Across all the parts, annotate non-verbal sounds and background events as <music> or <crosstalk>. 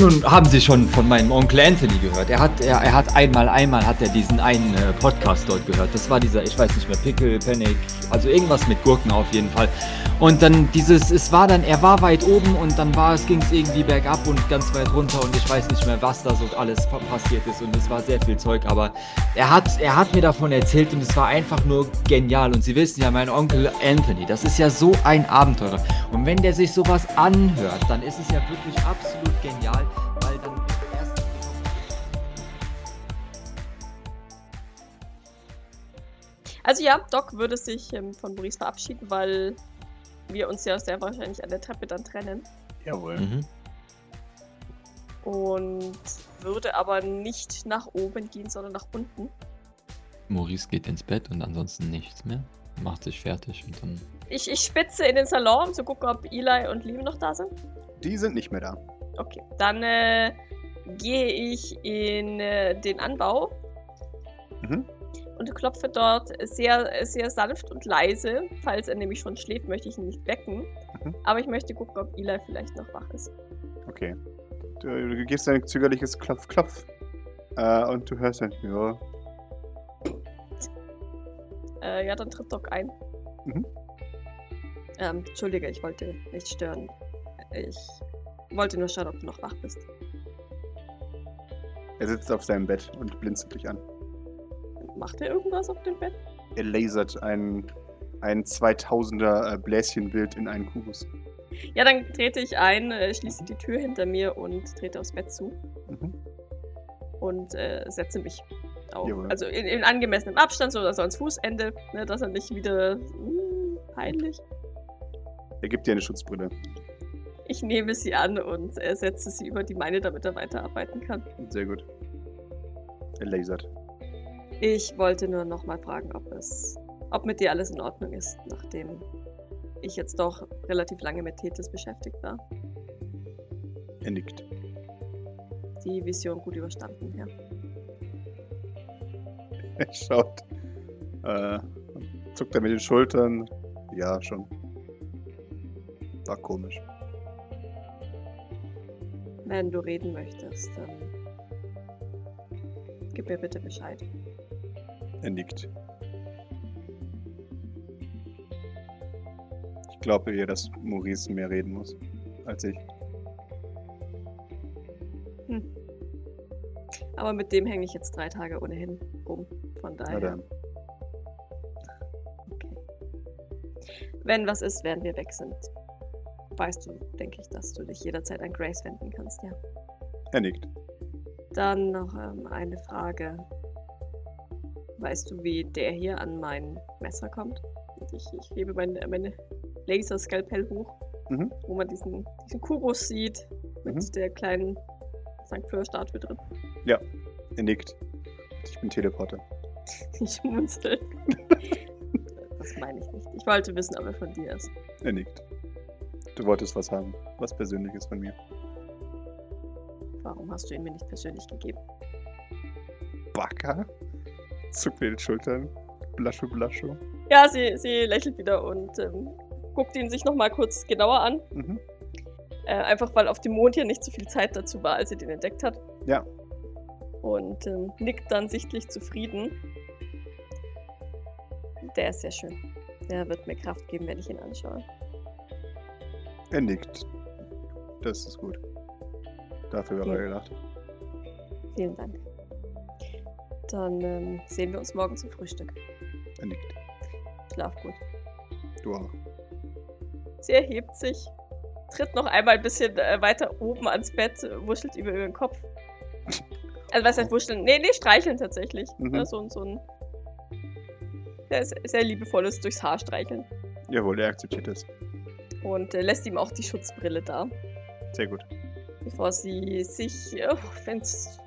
Nun haben Sie schon von meinem Onkel Anthony gehört. Er hat, er, er hat einmal, einmal hat er diesen einen äh, Podcast dort gehört. Das war dieser, ich weiß nicht mehr, Pickle, Panic, also irgendwas mit Gurken auf jeden Fall. Und dann dieses, es war dann, er war weit oben und dann war es, ging es irgendwie bergab und ganz weit runter und ich weiß nicht mehr, was da so alles passiert ist und es war sehr viel Zeug, aber er hat, er hat mir davon erzählt und es war einfach nur genial. Und Sie wissen ja, mein Onkel Anthony, das ist ja so ein Abenteurer. Und wenn der sich sowas anhört, dann ist es ja wirklich absolut genial, weil dann. Also ja, Doc würde sich ähm, von Maurice verabschieden, weil wir uns ja sehr wahrscheinlich an der Treppe dann trennen. Jawohl. Mhm. Und würde aber nicht nach oben gehen, sondern nach unten. Maurice geht ins Bett und ansonsten nichts mehr. Macht sich fertig und dann. Ich, ich spitze in den Salon, um zu gucken, ob Eli und Liam noch da sind. Die sind nicht mehr da. Okay, dann äh, gehe ich in äh, den Anbau Mhm. Und klopfe dort sehr, sehr sanft und leise. Falls er nämlich schon schläft, möchte ich ihn nicht wecken. Mhm. Aber ich möchte gucken, ob Eli vielleicht noch wach ist. Okay. Du, du gibst ein zögerliches Klopf, Klopf. Äh, und du hörst ein, ja, Äh, ja, dann tritt Doc ein. Mhm. Ähm, Entschuldige, ich wollte nicht stören. Ich wollte nur schauen, ob du noch wach bist. er sitzt auf seinem Bett und blinzelt dich an. Macht er irgendwas auf dem Bett? Er lasert ein, ein 2000er äh, Bläschenbild in einen Kubus. Ja, dann trete ich ein, äh, schließe die Tür hinter mir und trete aufs Bett zu Mhm. und äh, setze mich auf. Jawohl. Also in, in angemessenem Abstand, so dass er ans Fußende, ne, dass er nicht wieder hm, peinlich. Er gibt dir eine Schutzbrille. Ich nehme sie an und äh, setze sie über die meine, damit er weiterarbeiten kann. Sehr gut. Er lasert. Ich wollte nur noch mal fragen, ob es, ob mit dir alles in Ordnung ist, nachdem ich jetzt doch relativ lange mit Tethys beschäftigt war. Er nickt. Die Vision gut überstanden, ja. <laughs> Er schaut. Äh, zuckt er mit den Schultern. Ja, schon. War komisch. Wenn du reden möchtest, dann gib mir bitte Bescheid. Er nickt. Ich glaube eher, dass Maurice mehr reden muss als ich. Hm. Aber mit dem hänge ich jetzt drei Tage ohnehin rum. Von daher. dann. Okay. Wenn was ist, während wir weg sind, weißt du, denke ich, dass du dich jederzeit an Grace wenden kannst, ja. Er nickt. Dann noch ähm, eine Frage. Weißt du, wie der hier an mein Messer kommt? Ich, ich hebe mein, meine Laserskalpell hoch, Mhm. wo man diesen, diesen Kubus sieht mit Mhm. der kleinen St. Fleur-Statue drin. Er nickt. Ich bin Teleporter. <laughs> Ich schmunzel. das meine ich nicht. Ich wollte wissen, ob er von dir ist. Er nickt. Du wolltest was haben. Was Persönliches von mir. Warum hast du ihn mir nicht persönlich gegeben? Baka? Zuckt mit den Schultern. Blascho, blascho. Ja, sie, sie lächelt wieder und ähm, guckt ihn sich nochmal kurz genauer an. Mhm. Äh, einfach weil auf dem Mond hier nicht so viel Zeit dazu war, als sie den entdeckt hat. Ja. Und ähm, nickt dann sichtlich zufrieden. Der ist sehr schön. Der wird mir Kraft geben, wenn ich ihn anschaue. Er nickt. Das ist gut. Dafür war er gedacht. Vielen Dank. Dann ähm, sehen wir uns morgen zum Frühstück. Er nickt. Schlaf gut. Du auch. Sie erhebt sich, tritt noch einmal ein bisschen äh, weiter oben ans Bett, wuschelt über ihren Kopf. <laughs> Also was heißt wuscheln? Nee, nee, streicheln tatsächlich. Mhm. Ja, so, so ein sehr, sehr liebevolles durchs Haar streicheln. Jawohl, er akzeptiert es. Und äh, lässt ihm auch die Schutzbrille da, Sehr gut. bevor sie sich, äh, wenn's,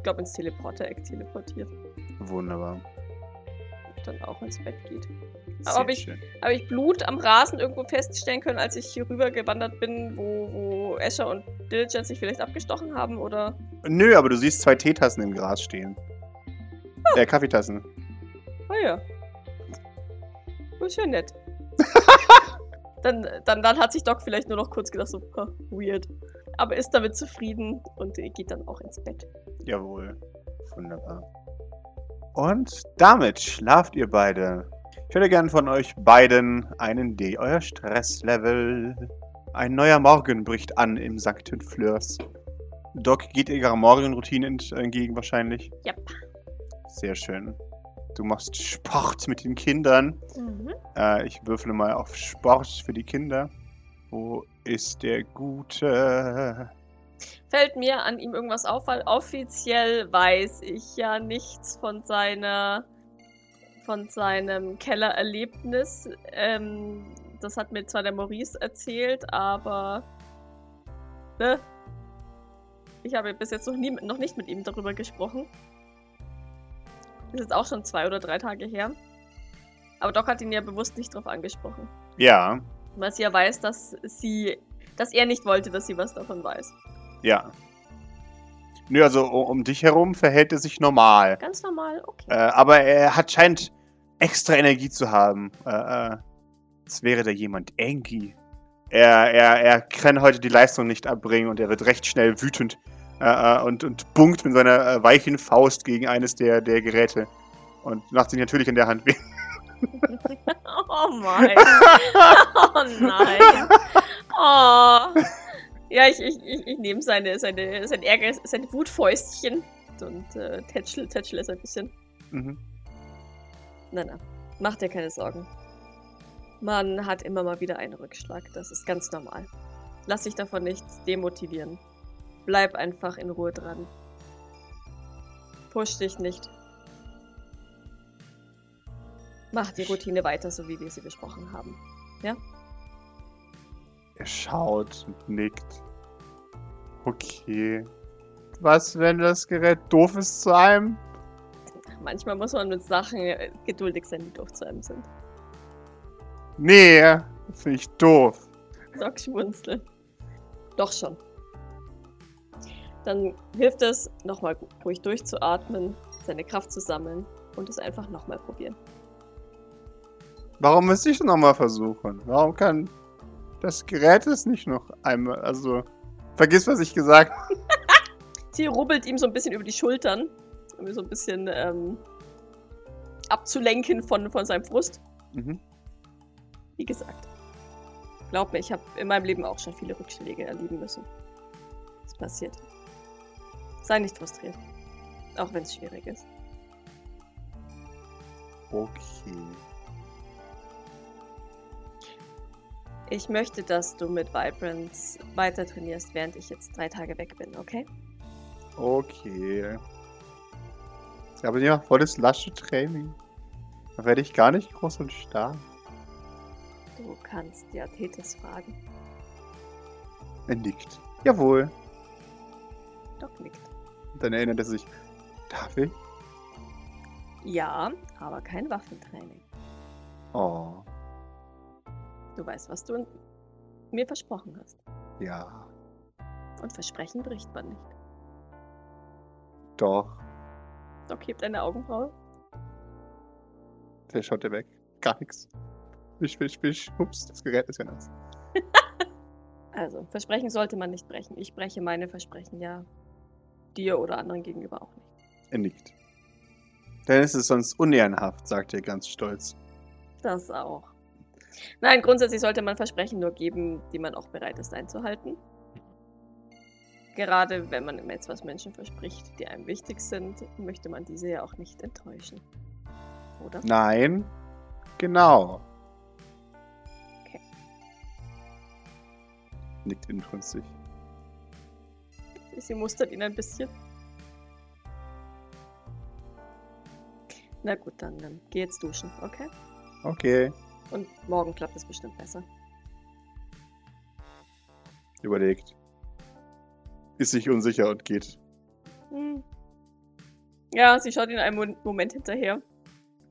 ich glaube, ins Teleporter-Eck teleportiert Wunderbar. und dann auch ins Bett geht. Sehr Aber ob ich-. Habe ich Blut am Rasen irgendwo feststellen können, als ich hier rüber gewandert bin, wo, wo Escher und Diligence sich vielleicht abgestochen haben? Oder Nö, aber du siehst zwei Teetassen im Gras stehen. Äh, Kaffeetassen. Ah ja. Das ist ja nett. <laughs> dann, dann, dann hat sich Doc vielleicht nur noch kurz gedacht, so, weird. aber ist damit zufrieden und geht dann auch ins Bett. Jawohl. Wunderbar. Und damit schlaft ihr beide. Ich hätte gern von euch beiden einen D, euer Stresslevel. Ein neuer Morgen bricht an im St. Fleurs. Doc geht ihrer Morgenroutine ent- entgegen wahrscheinlich. Yep. Sehr schön. Du machst Sport mit den Kindern. Mhm. Äh, ich würfle mal auf Sport für die Kinder. Wo ist der Gute? Fällt mir an ihm irgendwas auf, weil offiziell weiß ich ja nichts von seiner von seinem Kellererlebnis. Ähm, das hat mir zwar der Maurice erzählt, aber ne? Ich habe bis jetzt noch, nie, noch nicht mit ihm darüber gesprochen. Das ist jetzt auch schon zwei oder drei Tage her. Aber Doc hat ihn ja bewusst nicht drauf angesprochen. Ja, Weil sie ja weiß, dass sie, dass er nicht wollte, dass sie was davon weiß. Ja. Nö, also um dich herum verhält er sich normal. Ganz normal, okay. Äh, aber er hat scheint extra Energie zu haben. Äh, äh, als wäre da jemand Engi. Er, er, er kann heute die Leistung nicht abbringen und er wird recht schnell wütend äh, äh, und, und bunkt mit seiner äh, weichen Faust gegen eines der, der Geräte. Und macht sich natürlich in der Hand weh. <laughs> Oh mein. <laughs> Oh nein. <laughs> Oh. Ja, ich, ich, ich, ich nehme seine, seine, sein Ärger, seine Wutfäustchen und äh, tätschel, tätschel es ein bisschen. Mhm. Nein, nein. Mach dir keine Sorgen. Man hat immer mal wieder einen Rückschlag. Das ist ganz normal. Lass dich davon nicht demotivieren. Bleib einfach in Ruhe dran. Push dich nicht. Mach die Routine weiter, so wie wir sie besprochen haben. Er schaut und nickt. Okay. Was, wenn das Gerät doof ist zu einem? Manchmal muss man mit Sachen äh, geduldig sein, die doof zu einem sind. Nee, finde ich doof. Doc schmunzelt. Doch schon. Dann hilft es, nochmal ruhig durchzuatmen, seine Kraft zu sammeln und es einfach nochmal probieren. Warum müsste ich nochmal versuchen? Warum kann das Gerät es nicht noch einmal, also, vergiss, was ich gesagt habe. <laughs> Sie rubbelt ihm so ein bisschen über die Schultern, um ihn so ein bisschen ähm, abzulenken von, von seinem Frust. Mhm. Wie gesagt, glaub mir, ich habe in meinem Leben auch schon viele Rückschläge erleben müssen. Es passiert. Sei nicht frustriert. Auch wenn es schwierig ist. Okay. Ich möchte, dass du mit Vibrance weiter trainierst, während ich jetzt drei Tage weg bin, okay? Okay. Aber ja, volles lasche Training. Da werde ich gar nicht groß und stark. Du kannst ja Tethys fragen. Er nickt. Jawohl. Doc nickt. Dann erinnert er sich. Darf ich? Ja, aber kein Waffentraining. Oh, Du weißt, was du mir versprochen hast. ja. Und Versprechen bricht man nicht. Doch. Doc hebt eine Augenbraue. Der schaut er weg. Gar nichts. Wisch, wisch, wisch. Ups, das Gerät ist ja nass. <laughs> Also, Versprechen sollte man nicht brechen. Ich breche meine Versprechen ja dir oder anderen gegenüber auch nicht. Er nickt. Denn es ist sonst unehrenhaft, sagt er ganz stolz. Das auch. Nein, grundsätzlich sollte man Versprechen nur geben, die man auch bereit ist einzuhalten. Gerade wenn man immer etwas Menschen verspricht, die einem wichtig sind, möchte man diese ja auch nicht enttäuschen. Oder? Nein. Genau. Okay. Nickt inbrünstig. Sie mustert ihn ein bisschen. Na gut, dann ähm, geh jetzt duschen, okay? Okay. Und morgen klappt es bestimmt besser. Überlegt. Ist sich unsicher und geht. Hm. Ja, sie schaut ihn einen Mo- Moment hinterher.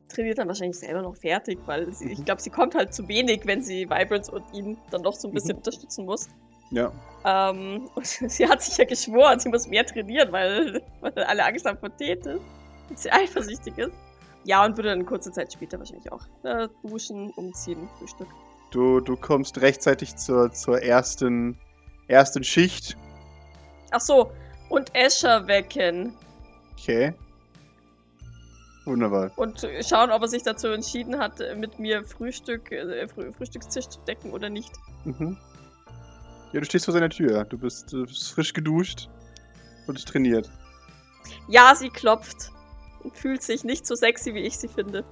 Trainiert dann wahrscheinlich selber noch fertig, weil sie, ich Mhm. glaube, sie kommt halt zu wenig, wenn sie Vibrance und ihn dann doch so ein bisschen Mhm. unterstützen muss. Ja. Ähm, und <laughs> sie hat sich ja geschworen, sie muss mehr trainieren, weil, <laughs> weil alle Angst haben vor Tete. Und sie eifersüchtig ist. Ja, und würde dann kurze Zeit später wahrscheinlich auch äh, duschen, umziehen, Frühstück. Du, du kommst rechtzeitig zur, zur ersten, ersten Schicht Ach so, und Escher wecken. Okay. Wunderbar. Und schauen, ob er sich dazu entschieden hat, mit mir Frühstück, äh, Früh Frühstückstisch zu decken oder nicht. Mhm. Ja, du stehst vor seiner Tür. Du bist, du bist frisch geduscht und trainiert. Ja, sie klopft. Und fühlt sich nicht so sexy, wie ich sie finde.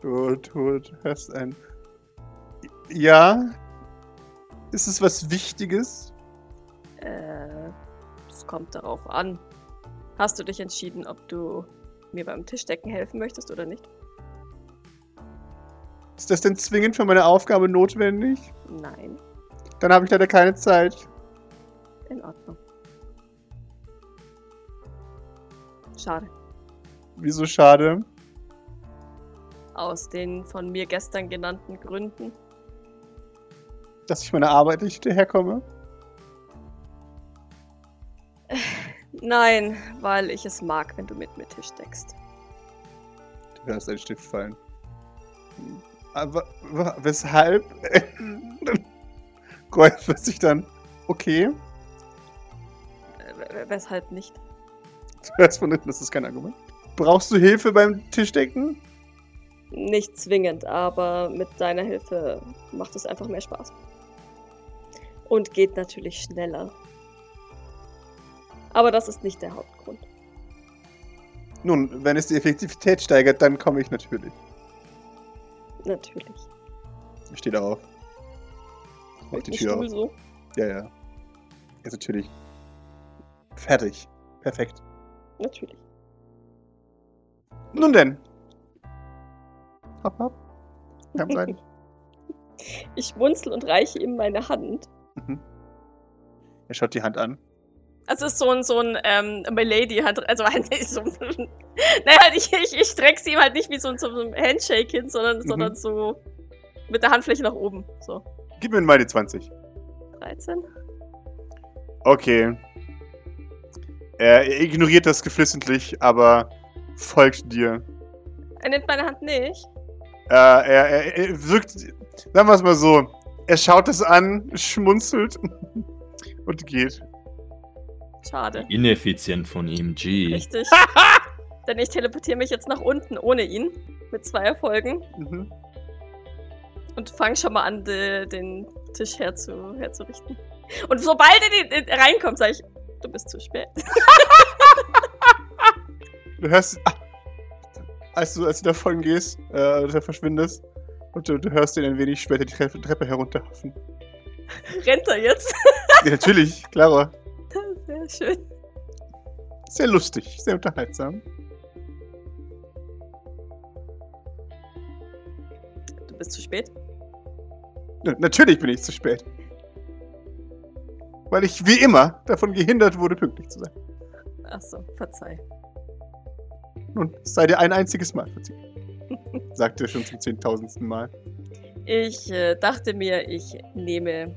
Du, du, du hörst ein. Ja. Ist es was Wichtiges? Äh, es kommt darauf an. Hast du dich entschieden, ob du mir beim Tischdecken helfen möchtest oder nicht? Ist das denn zwingend für meine Aufgabe notwendig? Nein, Dann habe ich leider keine Zeit. in Ordnung. Schade. Wieso schade? Aus den von mir gestern genannten Gründen. Dass ich meiner Arbeit nicht hinterherkomme? <laughs> Nein, weil ich es mag, wenn du mit mir Tisch deckst. Du hörst einen Stift fallen. Aber weshalb? <laughs> Räuspert sich dann. Okay. Äh, weshalb nicht? <laughs> Du hörst von hinten, das ist kein Argument. Brauchst du Hilfe beim Tischdecken? Nicht zwingend, aber mit deiner Hilfe macht es einfach mehr Spaß. Und geht natürlich schneller. Aber das ist nicht der Hauptgrund. Nun, wenn es die Effektivität steigert, dann komme ich natürlich. Natürlich. Ich stehe da auf. Mach die Tür Stuhl auf. so. Ja, ja. Ist natürlich. Fertig. Perfekt. Natürlich. Nun denn. Hopp, hopp. Kein rein. <laughs> Ich schmunzel und reiche ihm meine Hand. Mhm. Er schaut die Hand an. Also es ist so ein, so ein ähm, Milady-Hand. Also <laughs> halt nicht so. naja, ich, ich, ich strecke sie ihm halt nicht wie so, ein- so ein Handshake hin, sondern, Mhm. sondern so mit der Handfläche nach oben. So. Gib mir mal die 20. 13. Okay. Er ignoriert das geflissentlich, aber folgt dir. Er nimmt meine Hand nicht. Äh, er, er, er wirkt, sagen wir es mal so, er schaut es an, schmunzelt <laughs> und geht. Schade. Ineffizient von ihm, G. Richtig. <laughs> Denn ich teleportiere mich jetzt nach unten ohne ihn. Mit zwei Erfolgen. Mhm. Und fange schon mal an, de, den Tisch herzu, herzurichten. Und sobald er die, die reinkommt, sage ich, du bist zu spät. Du hörst, ah, als du, als du davon gehst, äh, oder verschwindest, und du, du hörst ihn ein wenig später die Treppe, Treppe herunterhaffen. Rennt er jetzt? Ja, natürlich, klar. <laughs> Sehr schön. Sehr lustig, sehr unterhaltsam. Du bist zu spät. Natürlich bin ich zu spät. Weil ich wie immer davon gehindert wurde, pünktlich zu sein. Achso, verzeih. Nun, es sei dir ein einziges Mal verziehen. <laughs> Sagte er schon zum zehntausendsten Mal. Ich äh, dachte mir, ich nehme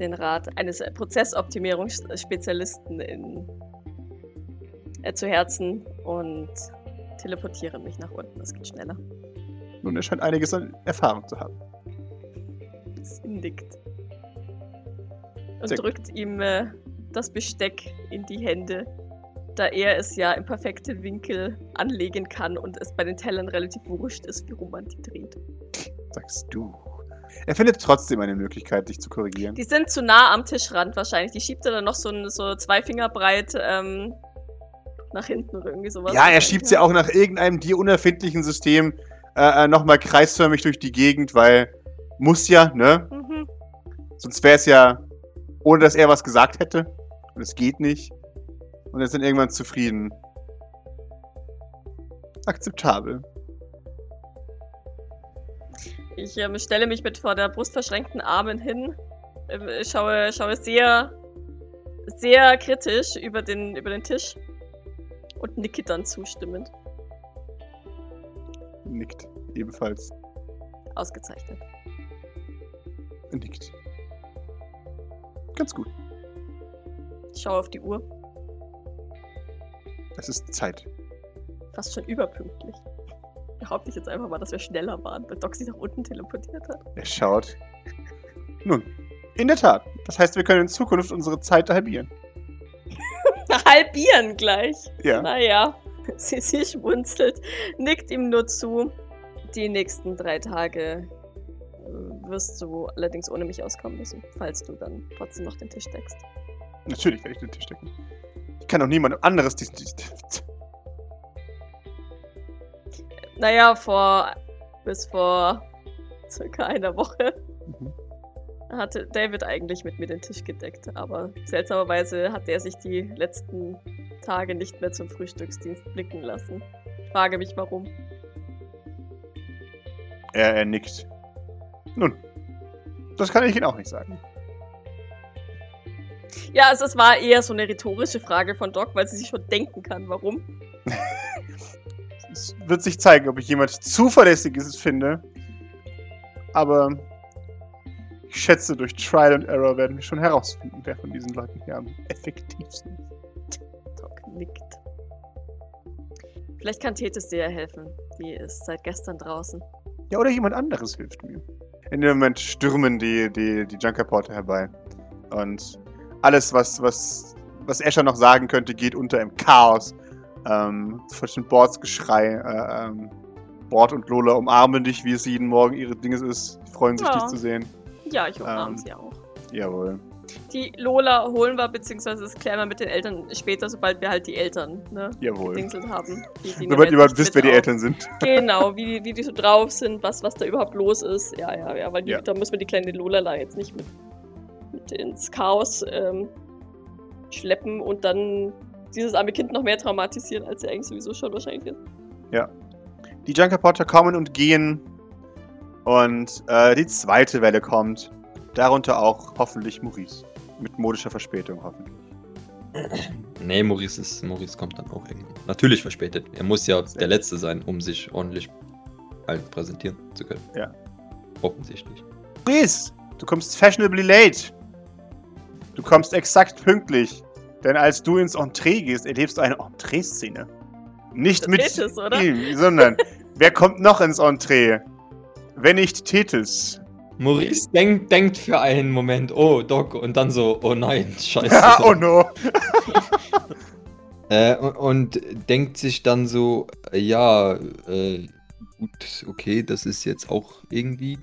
den Rat eines Prozessoptimierungsspezialisten in, äh, zu Herzen und teleportiere mich nach unten. Das geht schneller. Nun, er scheint einiges an Erfahrung zu haben. Sie nickt. Und Sehr gut. drückt ihm äh, das Besteck in die Hände, da er es ja im perfekten Winkel anlegen kann und es bei den Tellern relativ wurscht ist, wie rum man die dreht. Sagst du. Er findet trotzdem eine Möglichkeit, dich zu korrigieren. Die sind zu nah am Tischrand wahrscheinlich. Die schiebt er dann noch so, ein- so zwei Finger breit ähm, nach hinten oder irgendwie sowas. Ja, er schiebt sie auch nach irgendeinem dir unerfindlichen System äh, nochmal kreisförmig durch die Gegend, weil muss ja, ne? Mhm. Sonst wäre es ja, ohne dass er was gesagt hätte. Und es geht nicht. Und er ist dann irgendwann zufrieden. Akzeptabel. Ich ähm, stelle mich mit vor der Brust verschränkten Armen hin, ähm, schaue, schaue sehr, sehr kritisch über den, über den Tisch und nicke dann zustimmend. Nickt. Ebenfalls. Ausgezeichnet. Nickt. Ganz gut. Ich schaue auf die Uhr. Es ist Zeit. Fast schon überpünktlich. Behaupte ich jetzt einfach mal, dass wir schneller waren, weil Doc sich nach unten teleportiert hat. Er schaut. Nun, In der Tat. Das heißt, wir können in Zukunft unsere Zeit halbieren. <laughs> Halbieren gleich. Ja. Naja, <laughs> sie, sie schmunzelt, nickt ihm nur zu. Die nächsten drei Tage wirst du allerdings ohne mich auskommen müssen, falls du dann trotzdem noch den Tisch deckst. Natürlich werde ich den Tisch decken. Ich kann doch niemand anderes dies, dies, Naja, vor bis vor circa einer Woche Mhm. hatte David eigentlich mit mir den Tisch gedeckt, aber seltsamerweise hat er sich die letzten Tage nicht mehr zum Frühstücksdienst blicken lassen. Ich frage mich warum. Er, er nickt. Nun, das kann ich Ihnen auch nicht sagen. Ja, also es war eher so eine rhetorische Frage von Doc, weil sie sich schon denken kann, warum. <laughs> Es wird sich zeigen, ob ich jemand Zuverlässiges finde. Aber ich schätze, durch Trial and Error werden wir schon herausfinden, wer von diesen Leuten hier am effektivsten ist. Doc nickt. Vielleicht kann Tethys dir ja helfen. Die ist seit gestern draußen. Ja, oder jemand anderes hilft mir. In dem Moment stürmen die, die, die Junkerporter herbei. Und alles, was, was, was Escher noch sagen könnte, geht unter im Chaos. Ähm, zwischen Bords Geschrei. Äh, ähm, Bord und Lola umarmen dich, wie es jeden Morgen ihre Dinges ist. Die freuen sich, Ja. dich zu sehen. Ja, ich umarme Ähm. sie auch. Jawohl. Die Lola holen wir, beziehungsweise das klären wir mit den Eltern später, sobald wir halt die Eltern ne, Jawohl. gedingselt haben. Die, die Sobald ihr überhaupt wisst, wer die. Eltern sind. Genau, wie, <laughs> die- wie die so drauf sind, was, was da überhaupt los ist. Ja, ja, ja, weil die, Ja. da müssen wir die kleine Lola jetzt nicht mit, mit ins Chaos ähm, schleppen und dann dieses arme Kind noch mehr traumatisieren, als sie eigentlich sowieso schon wahrscheinlich ist. Die Junkerporter kommen und gehen. Und äh, die zweite Welle kommt. Darunter auch hoffentlich Maurice. Mit modischer Verspätung hoffentlich. Nee, Maurice, ist, Maurice kommt dann auch irgendwann. Natürlich verspätet. Er muss ja der Letzte sein, um sich ordentlich halt präsentieren zu können. Ja. Offensichtlich. Maurice, du kommst fashionably late. Du kommst exakt pünktlich. Denn als du ins Entree gehst, erlebst du eine Entree-Szene. Nicht mit Tethys, oder? ihm, sondern wer kommt noch ins Entree? Wenn nicht Tethys. Maurice denk, denkt für einen Moment, oh, Doc, und dann so, oh nein, <laughs> scheiße. Ja, oh no. <laughs> Äh, und, und denkt sich dann so, äh, ja, äh, gut, okay, das ist jetzt auch irgendwie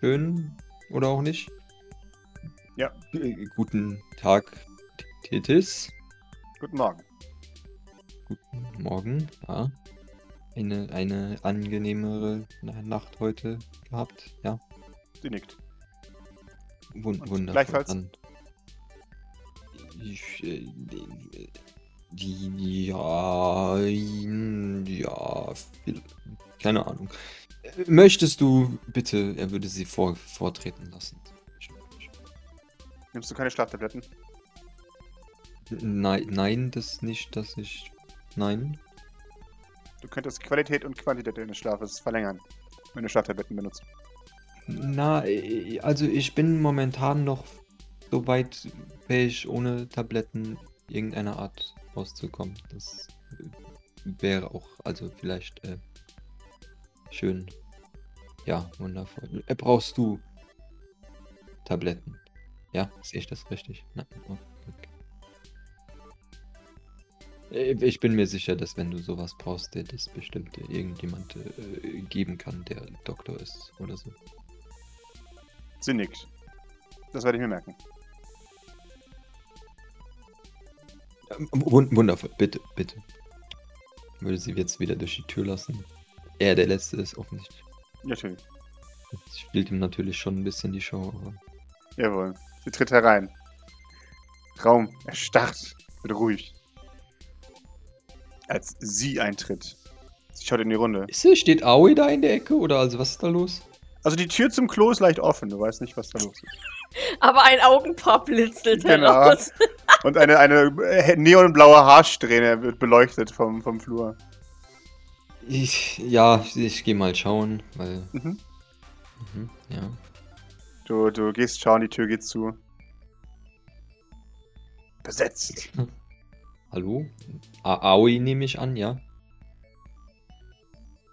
schön oder auch nicht. Ja. G guten Tag, Tethys. Guten Morgen. Guten Morgen, ja. Eine, eine angenehmere Na- Nacht heute gehabt, ja. Sie nickt. Wun Und wundervoll. gleichfalls? Dann, ich, äh, die, ja, in- ja, keine Ahnung. Möchtest du bitte, er würde sie vor, vortreten lassen. Nimmst du keine Schlaftabletten? Nein, nein, das nicht, dass ich, nein. Du könntest Qualität und Quantität deines Schlafes verlängern, wenn du Schlaftabletten benutzt. Na, äh, also ich bin momentan noch so weit fähig, ohne Tabletten irgendeiner Art auszukommen. Das äh, wäre auch, also vielleicht äh, schön. Ja, wundervoll. Äh, brauchst du Tabletten? Ja, sehe ich das richtig? Nein, okay. Äh, Ich bin mir sicher, dass wenn du sowas brauchst, dir das bestimmt irgendjemand äh, geben kann, der Doktor ist oder so. Sie nickt. Das werde ich mir merken. Ähm, wun- Wundervoll, bitte, bitte. Würde sie jetzt wieder durch die Tür lassen. Er der Letzte ist offensichtlich. Natürlich. Das spielt ihm natürlich schon ein bisschen die Show, aber. Jawohl. Sie tritt herein. Raum erstarrt, wird ruhig. Als sie eintritt. Sie schaut in die Runde. Ist, steht Aoi da in der Ecke oder also was ist da los? Also die Tür zum Klo ist leicht offen, du weißt nicht, was da los ist. <laughs> Aber ein Augenpaar blitzelt Genau. heraus. <laughs> Und eine, eine äh, neonblaue Haarsträhne wird beleuchtet vom, vom Flur. Ich, ja, ich gehe mal schauen, weil. Mhm. Mhm, ja. Du, du gehst schauen, die Tür geht zu. Besetzt. <laughs> Hallo? A Aoi nehme ich an, ja.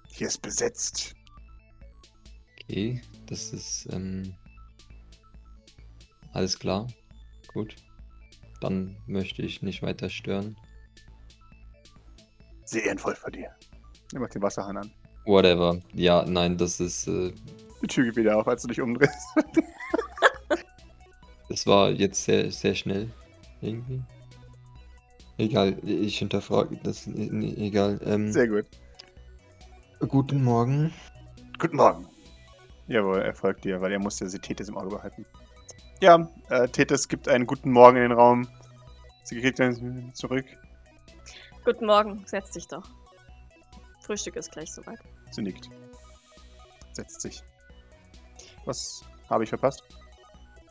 Hier ist besetzt. Okay, das ist, ähm. Alles klar. Gut. Dann möchte ich nicht weiter stören. Sehr ehrenvoll von dir. Er macht den Wasserhahn an. Whatever. Ja, nein, das ist. Äh, Die Tür geht wieder auf, als du dich umdrehst. <laughs> das war jetzt sehr, sehr schnell. Irgendwie. Egal, ich hinterfrage das. nee, Egal. Ähm, Sehr gut. guten Morgen. Guten Morgen. Jawohl, er folgt dir, weil er musste sie Tethys im Auge behalten. Ja, äh, Tethys gibt einen guten Morgen in den Raum. Sie kriegt dann zurück. Guten Morgen, setz dich doch. Frühstück ist gleich soweit. Sie nickt. Setzt sich. Was habe ich verpasst?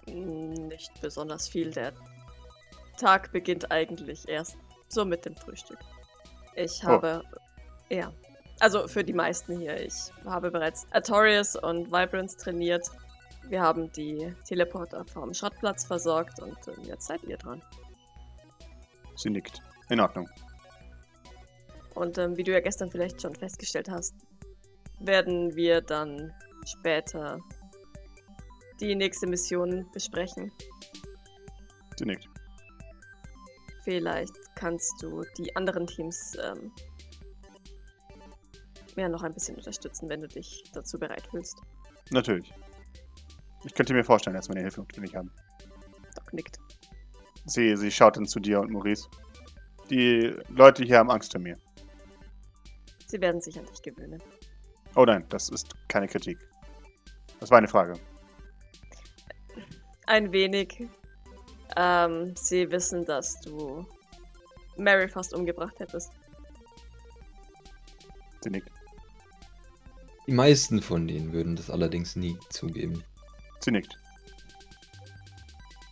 Nicht besonders viel. Der Tag beginnt eigentlich erst so mit dem Frühstück. Ich Oh. habe. Ja. Also für die meisten hier. Ich habe bereits Artorius und Vibrance trainiert. Wir haben die Teleporter vom Schrottplatz versorgt und jetzt seid ihr dran. Sie nickt. In Ordnung. Und ähm, wie du ja gestern vielleicht schon festgestellt hast, werden wir dann später die nächste Mission besprechen. Sie nickt. Vielleicht kannst du die anderen Teams ähm, ja noch ein bisschen unterstützen, wenn du dich dazu bereit fühlst. Natürlich. Ich könnte mir vorstellen, dass meine Hilfe notwendig haben. Doc nickt. Sie, sie schaut dann zu dir und Maurice. Die Leute hier haben Angst vor mir. Sie werden sich an dich gewöhnen. Oh nein, das ist keine Kritik. Das war eine Frage. Ein wenig. Ähm, sie wissen, dass du Mary fast umgebracht hättest. Sie nickt. Die meisten von denen würden das allerdings nie zugeben. Sie nickt.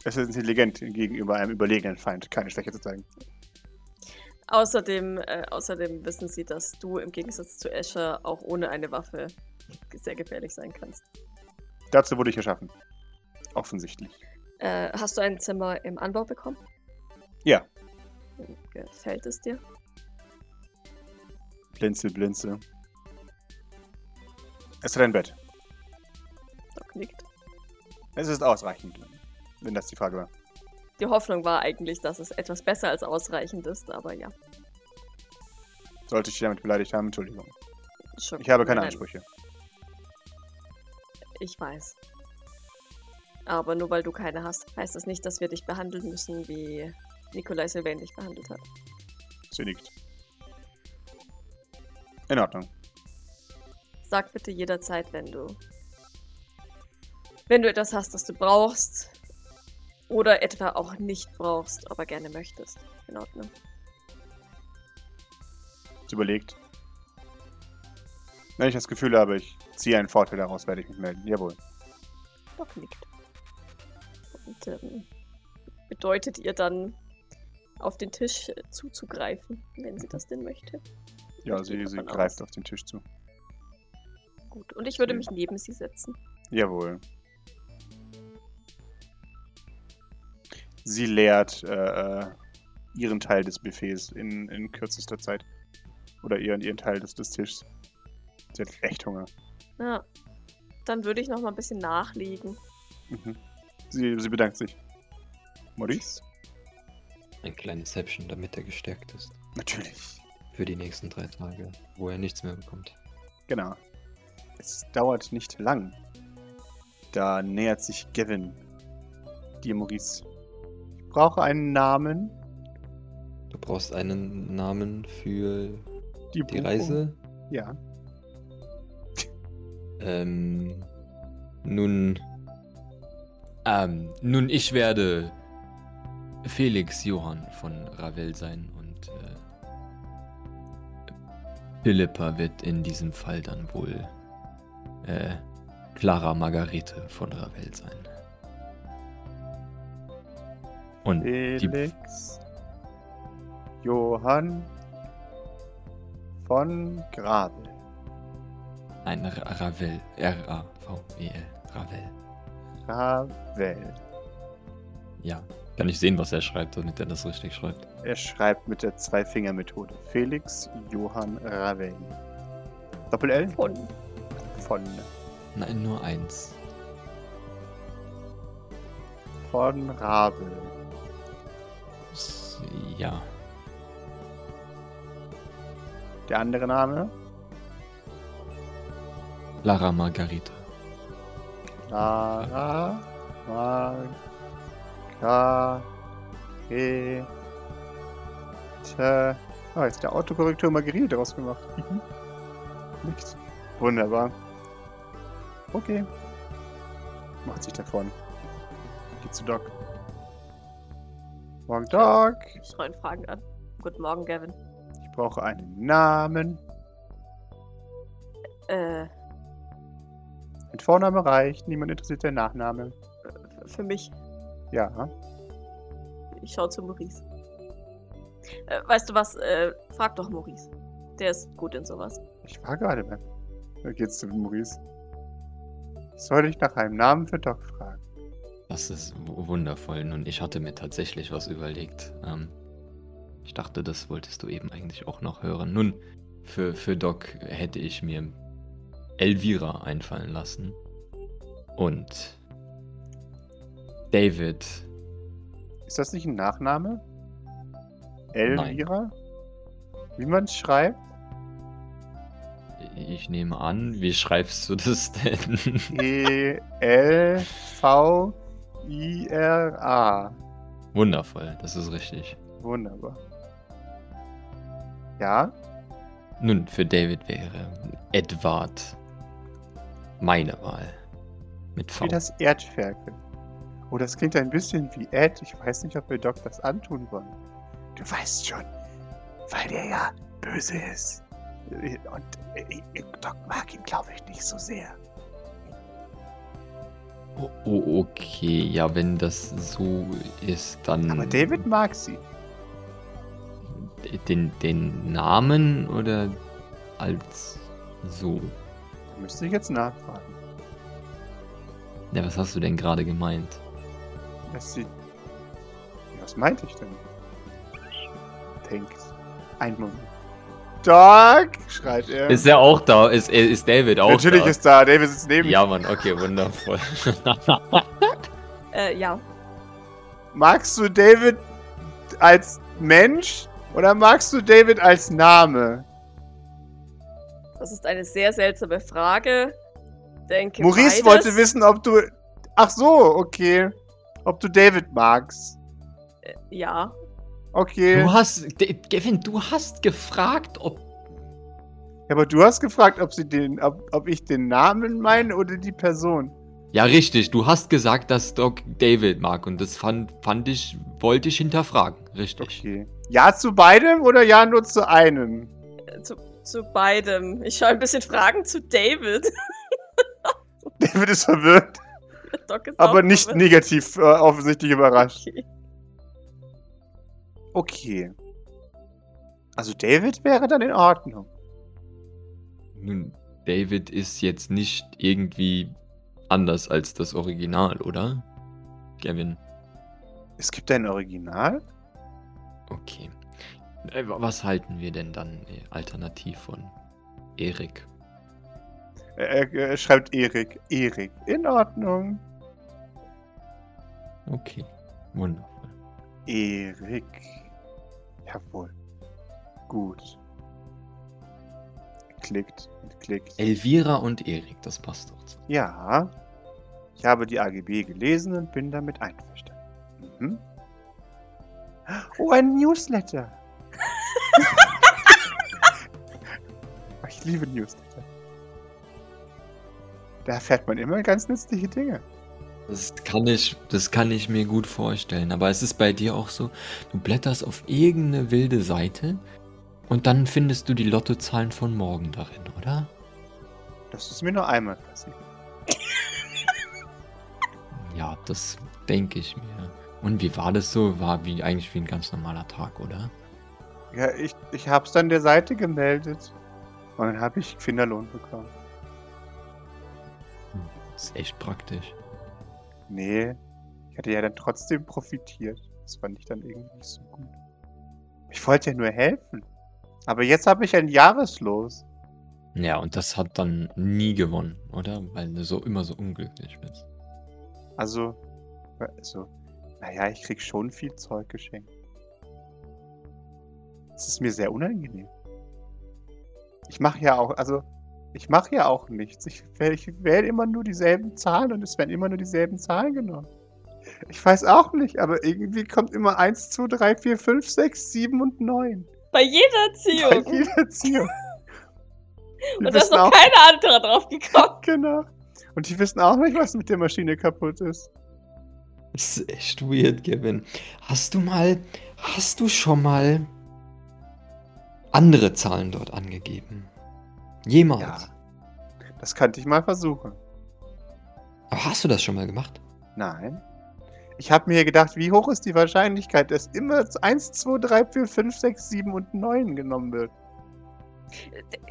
Es ist intelligent, gegenüber einem überlegenen Feind keine Schwäche zu zeigen. Außerdem, äh, außerdem wissen sie, dass du im Gegensatz zu Escher auch ohne eine Waffe sehr gefährlich sein kannst. Dazu wurde ich erschaffen. Offensichtlich. Äh, hast du ein Zimmer im Anbau bekommen? Ja. Gefällt es dir? Blinzel, blinzel. Es hat ein Bett. Doc nickt. Es ist ausreichend, wenn das die Frage war. Die Hoffnung war eigentlich, dass es etwas besser als ausreichend ist, aber ja. Sollte ich dich damit beleidigt haben, Entschuldigung. Schon Ich habe keine nein, Ansprüche. Ich weiß. Aber nur weil du keine hast, heißt das nicht, dass wir dich behandeln müssen, wie Nikolai Sylvain dich behandelt hat. Sie nickt. In Ordnung. Sag bitte jederzeit, wenn du. Wenn du etwas hast, das du brauchst. Oder etwa auch nicht brauchst, aber gerne möchtest. In Ordnung. Sie überlegt. Wenn ich das Gefühl habe, ich ziehe einen Vorteil daraus, werde ich mich melden. Jawohl. Doc nickt. Und ähm, bedeutet ihr dann, auf den Tisch zuzugreifen, wenn sie das denn möchte. Ja, sie, sie greift aus. auf den Tisch zu. Gut. Und ich würde mich neben sie setzen. Jawohl. Sie leert äh, äh, ihren Teil des Buffets in, in kürzester Zeit. Oder ihren, ihren Teil des, des Tischs. Sie hat echt Hunger. Ja. Dann würde ich noch mal ein bisschen nachlegen. Mhm. Sie, sie bedankt sich. Maurice? Ein kleines Häppchen, damit er gestärkt ist. Natürlich. Für die nächsten drei Tage, wo er nichts mehr bekommt. Genau. Es dauert nicht lang. Da nähert sich Gavin. Dir, Maurice. Ich brauche einen Namen. Du brauchst einen Namen für Die, die. Reise. Ja. <laughs> Ähm, nun, Ähm, nun, ich werde Felix Johann von Ravel sein und äh, Philippa wird in diesem Fall dann wohl äh, Clara Margarete von Ravel sein. Und die, Felix. Johann von Gravel. ein Ra- Ravel, R-A-V-E-L, Ravel. Ravel. Ja, kann ich sehen, was er schreibt, damit er das richtig schreibt. Er schreibt mit der Zwei-Finger-Methode. Felix Johann Ravel. Doppel-L? Von. Von. Nein, nur eins. von Rabel. Ja. Der andere Name? Lara Margarita. Lara Margarete. Ah, jetzt der Autokorrektur Margarete daraus gemacht. Mhm. Nichts. Wunderbar. Okay. Macht sich davon. Geht zu Doc. Morgen, Doc. Ich streuen Fragen an. Guten Morgen, Gavin. Ich brauche einen Namen. Äh, Ein Vorname reicht. Niemand interessiert der Nachname. für mich. Ja. Ich schaue zu Maurice. Äh, weißt du was? Äh, frag doch Maurice. Der ist gut in sowas. Ich war gerade beim. Geht's zu Maurice. Soll ich nach einem Namen für Doc fragen? Das ist wundervoll. Nun, ich hatte mir tatsächlich was überlegt. Ähm, ich dachte, das wolltest du eben eigentlich auch noch hören. Nun, für, für Doc hätte ich mir Elvira einfallen lassen. Und David. Ist das nicht ein Nachname? Elvira? Wie man es schreibt? Ich nehme an, wie schreibst du das denn? <laughs> E-L-V-I-R-A. Wundervoll, das ist richtig. Wunderbar. Ja? Nun, für David wäre Edward meine Wahl. Mit V. Wie das Erdferkel. Oh, das klingt ein bisschen wie Ed. Ich weiß nicht, ob wir Doc das antun wollen. Du weißt schon, weil der ja böse ist. Und äh, Doc mag ihn, glaube ich, nicht so sehr. Oh, oh, okay, ja, wenn das so ist, dann. Aber David mag sie. Den, den Namen oder als so? Da müsste ich jetzt nachfragen. Ja, was hast du denn gerade gemeint? Dass sie. Was meinte ich denn? Denkt. Ein Moment. Doc! schreit er. Ist er auch da? Ist, ist David auch Natürlich da? ist da. David sitzt neben Ja, Mann, okay, wundervoll. <laughs> Äh, ja. Magst du David als Mensch oder magst du David als Name? Das ist eine sehr seltsame Frage. Denke Maurice beides. wollte wissen, ob du. Ach so, okay. Ob du David magst. Äh, ja. Okay. Du hast, Gavin, du hast gefragt, ob. Ja, aber du hast gefragt, ob sie den, ob, ob ich den Namen meine oder die Person. Ja, richtig, du hast gesagt, dass Doc David mag und das fand, fand ich, wollte ich hinterfragen. Richtig. Okay. Ja zu beidem oder ja nur zu einem? Äh, Zu, zu beidem. Ich schaue ein bisschen Fragen zu David. <laughs> David ist verwirrt, Doc ist auch aber nicht verwirrt. negativ äh, offensichtlich überrascht. Okay. Okay. Also David wäre dann in Ordnung. Nun, David ist jetzt nicht irgendwie anders als das Original, oder? Gavin. Es gibt ein Original? Okay. Äh, wa- Was halten wir denn dann äh, alternativ von Erik? Er, er, er schreibt Erik. Erik. In Ordnung. Okay. Wundervoll. Erik. Jawohl. Gut. Klickt und klickt. Elvira und Erik, das passt doch. Ja. Ich habe die AGB gelesen und bin damit einverstanden. Mhm. Oh, ein Newsletter. <laughs> ich liebe Newsletter. Da erfährt man immer ganz nützliche Dinge. Das kann ich, das kann ich mir gut vorstellen. Aber es ist bei dir auch so, du blätterst auf irgendeine wilde Seite und dann findest du die Lottozahlen von morgen darin, oder? Das ist mir nur einmal passiert. <laughs> Ja, das denke ich mir. Und wie war das so? War wie eigentlich wie ein ganz normaler Tag, oder? Ja, ich, ich hab's dann der Seite gemeldet. Und dann habe ich Kinderlohn bekommen. Das ist echt praktisch. Nee, ich hatte ja dann trotzdem profitiert. Das fand ich dann irgendwie nicht so gut. Ich wollte ja nur helfen. Aber jetzt habe ich ein Jahreslos. Ja, und das hat dann nie gewonnen, oder? Weil du so immer so unglücklich bist. Also, also Naja, ich krieg schon viel Zeug geschenkt. Es ist mir sehr unangenehm. Ich mache ja auch, also, ich mache ja auch nichts. Ich wähle ich wähl immer nur dieselben Zahlen und es werden immer nur dieselben Zahlen genommen. Ich weiß auch nicht, aber irgendwie kommt immer 1, 2, 3, 4, 5, 6, 7 und 9. Bei jeder Ziehung. Bei jeder Ziehung. <laughs> Und da ist noch auch, keine andere drauf gekommen. <laughs> genau. Und die wissen auch nicht, was mit der Maschine kaputt ist. Das ist echt weird, Kevin. Hast du mal, hast du schon mal andere Zahlen dort angegeben? Jemals? Ja. Das könnte ich mal versuchen. Aber hast du das schon mal gemacht? Nein. Ich habe mir gedacht, wie hoch ist die Wahrscheinlichkeit, dass immer 1, 2, 3, 4, 5, 6, 7 und 9 genommen wird?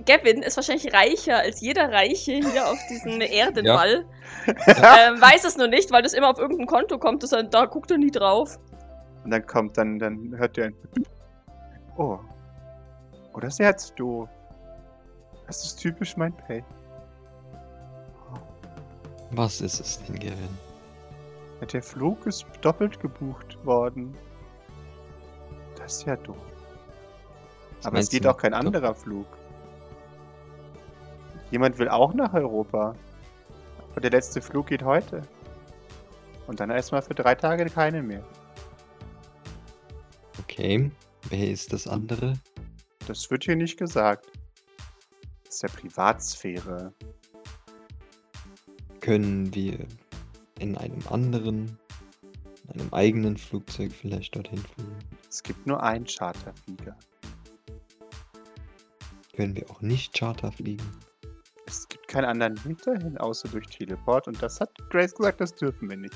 Gavin ist wahrscheinlich reicher als jeder Reiche hier auf diesem <laughs> Erdenball. Ja. Ähm, weiß es nur nicht, weil das immer auf irgendein Konto kommt. Das, da guckt er nie drauf. Und dann kommt, dann, dann hört ihr ein. Oh. Oh, das ist jetzt doof. Das ist typisch mein Pay. Was ist es denn, Kevin? Der Flug ist doppelt gebucht worden. Das ist ja doof. Was Aber es geht auch kein anderer Flug. Jemand will auch nach Europa. Aber der letzte Flug geht heute. Und dann erstmal für drei Tage keine mehr. Okay. Wer ist das andere? Das wird hier nicht gesagt. Ist ja Privatsphäre. Können wir in einem anderen, in einem eigenen Flugzeug vielleicht dorthin fliegen? Es gibt nur einen Charterflieger. Können wir auch nicht Charter fliegen? Es gibt keinen anderen Weg dahin, außer durch Teleport. Und das hat Grace gesagt, das dürfen wir nicht.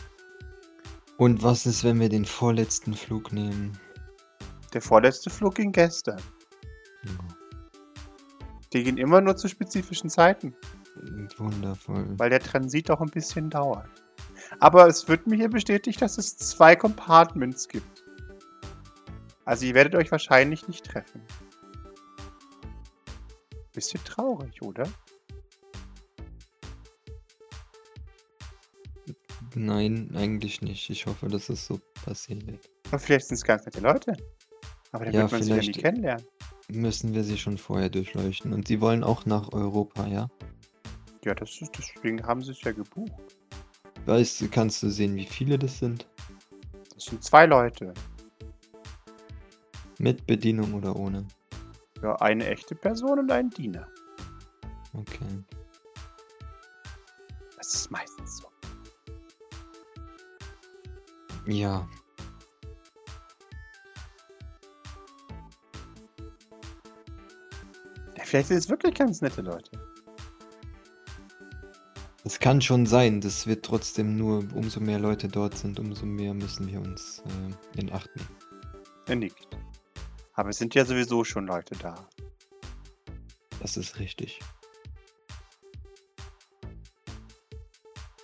Und was ist, wenn wir den vorletzten Flug nehmen? Der vorletzte Flug ging gestern. Ja, Die gehen immer nur zu spezifischen Zeiten, wundervoll. weil der Transit auch ein bisschen dauert. Aber es wird mir hier bestätigt, dass es zwei Compartments gibt. Also ihr werdet euch wahrscheinlich nicht treffen. Bisschen traurig, oder? Nein, eigentlich nicht. Ich hoffe, dass es so passiert. Aber vielleicht sind es ganz nette Leute. Aber dann Ja, wird man sie ja nie vielleicht- kennenlernen. Müssen wir sie schon vorher durchleuchten. Und sie wollen auch nach Europa, ja? Ja, das ist, deswegen haben sie es ja gebucht. Weißt du, kannst du sehen, wie viele das sind? Das sind zwei Leute. Mit Bedienung oder ohne? Ja, eine echte Person und ein Diener. Okay. Das ist meistens so. Ja. Vielleicht sind es wirklich ganz nette Leute. Es kann schon sein, das wird trotzdem nur, umso mehr Leute dort sind, umso mehr müssen wir uns äh, in Acht nehmen. Er nickt. Aber es sind ja sowieso schon Leute da. Das ist richtig.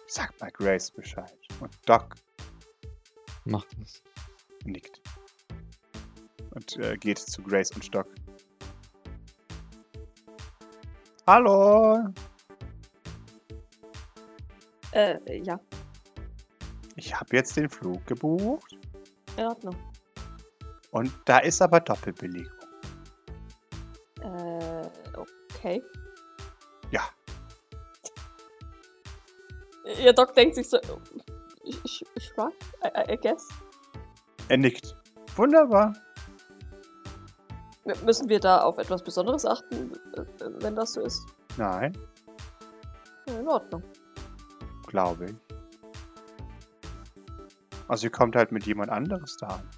Sag mal Grace Bescheid. Und Doc Macht es. nickt. Und äh, geht zu Grace und Stock. Hallo! Äh, ja, Ich habe jetzt den Flug gebucht in Ordnung. und da ist aber Doppelbelegung. Äh, okay. Ja. Ihr Doc denkt sich so, ich, ich, ich mag, I, I guess. Er nickt. Wunderbar. Müssen wir da auf etwas Besonderes achten, äh, wenn das so ist? Nein, Ja, in Ordnung. glaube ich. Also ihr kommt halt mit jemand anderes da an.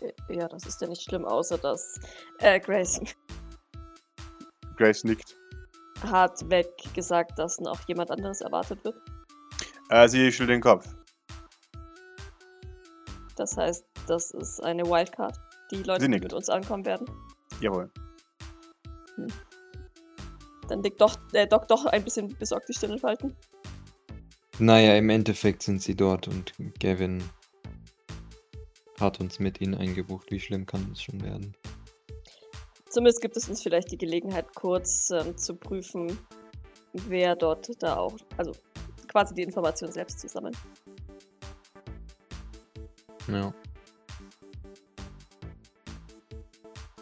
Äh, Ja, das ist ja nicht schlimm, außer dass äh, Grace <laughs> Grace nickt. hat weg gesagt, dass noch jemand anderes erwartet wird. Äh, sie schüttelt den Kopf. Das heißt, das ist eine Wildcard. Die Leute, die mit uns ankommen werden. Jawohl. Dann liegt doch, äh, Doc doch ein bisschen besorgt die Stirn falten. Naja, im Endeffekt sind sie dort und Gavin hat uns mit ihnen eingebucht. Wie schlimm kann es schon werden? Zumindest gibt es uns vielleicht die Gelegenheit, kurz ähm, zu prüfen, wer dort da auch, also quasi die Information selbst zu sammeln. Ja.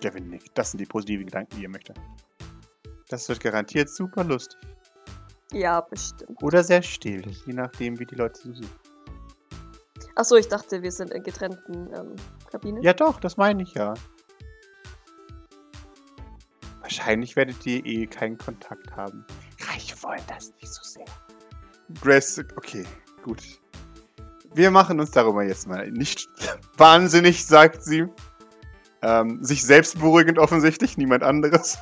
Gavin nickt. Das sind die positiven Gedanken, die ihr möchte. Das wird garantiert super lustig. Ja, bestimmt. Oder sehr still, je nachdem, wie die Leute so sind. Achso, ich dachte, wir sind in getrennten ähm, Kabinen. Ja, doch, das meine ich ja. Wahrscheinlich werdet ihr eh keinen Kontakt haben. Reiche wollen das nicht so sehr. Grace, okay, gut. Wir machen uns darüber jetzt mal nicht <laughs> wahnsinnig, sagt sie. Ähm, sich selbst beruhigend offensichtlich, niemand anderes.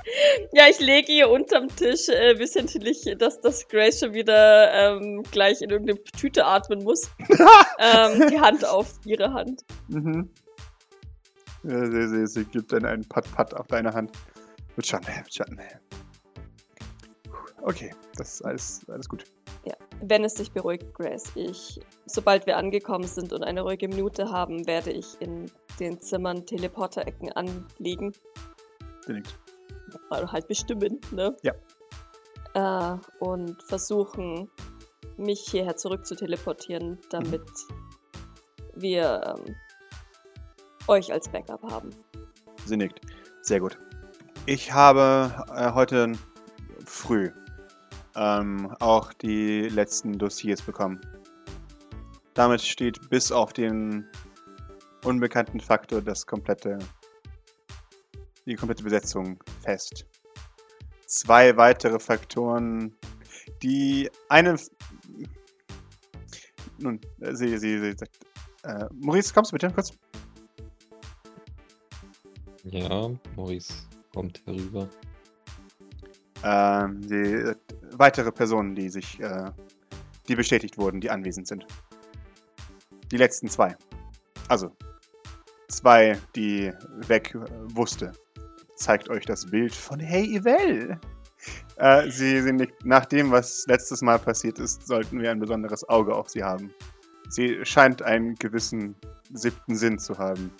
Ja, ich lege ihr unterm Tisch äh, wissentlich, dass das Grace schon wieder ähm, gleich in irgendeine Tüte atmen muss. <laughs> ähm, die Hand auf ihre Hand. Mhm. Ja, sie, sie, sie gibt dann einen Pat-Pat auf deine Hand. Wird schon, wird schon. Okay, das ist alles, alles gut. Wenn es dich beruhigt, Grace, ich, sobald wir angekommen sind und eine ruhige Minute haben, werde ich in den Zimmern Teleporter-Ecken anlegen. Wenig. Also halt bestimmen, ne? Ja. Äh, und versuchen, mich hierher zurück zu teleportieren, damit wir ähm, euch als Backup haben. Sie nickt. Sehr gut. Ich habe äh, heute früh ähm, auch die letzten Dossiers bekommen. Damit steht bis auf den unbekannten Faktor das komplette, die komplette Besetzung fest. Zwei weitere Faktoren, die eine. Nun, äh, sie, sie, sie sagt. Äh, Maurice, kommst du bitte kurz? Ja, Maurice kommt herüber. Ähm, die äh, weitere Personen, die sich, äh, die bestätigt wurden, die anwesend sind. Die letzten zwei. Also, zwei, die weg äh, wusste. Zeigt euch das Bild von Hey Evel. Äh, sie sind nach dem, was letztes Mal passiert ist, sollten wir ein besonderes Auge auf sie haben. Sie scheint einen gewissen siebten Sinn zu haben,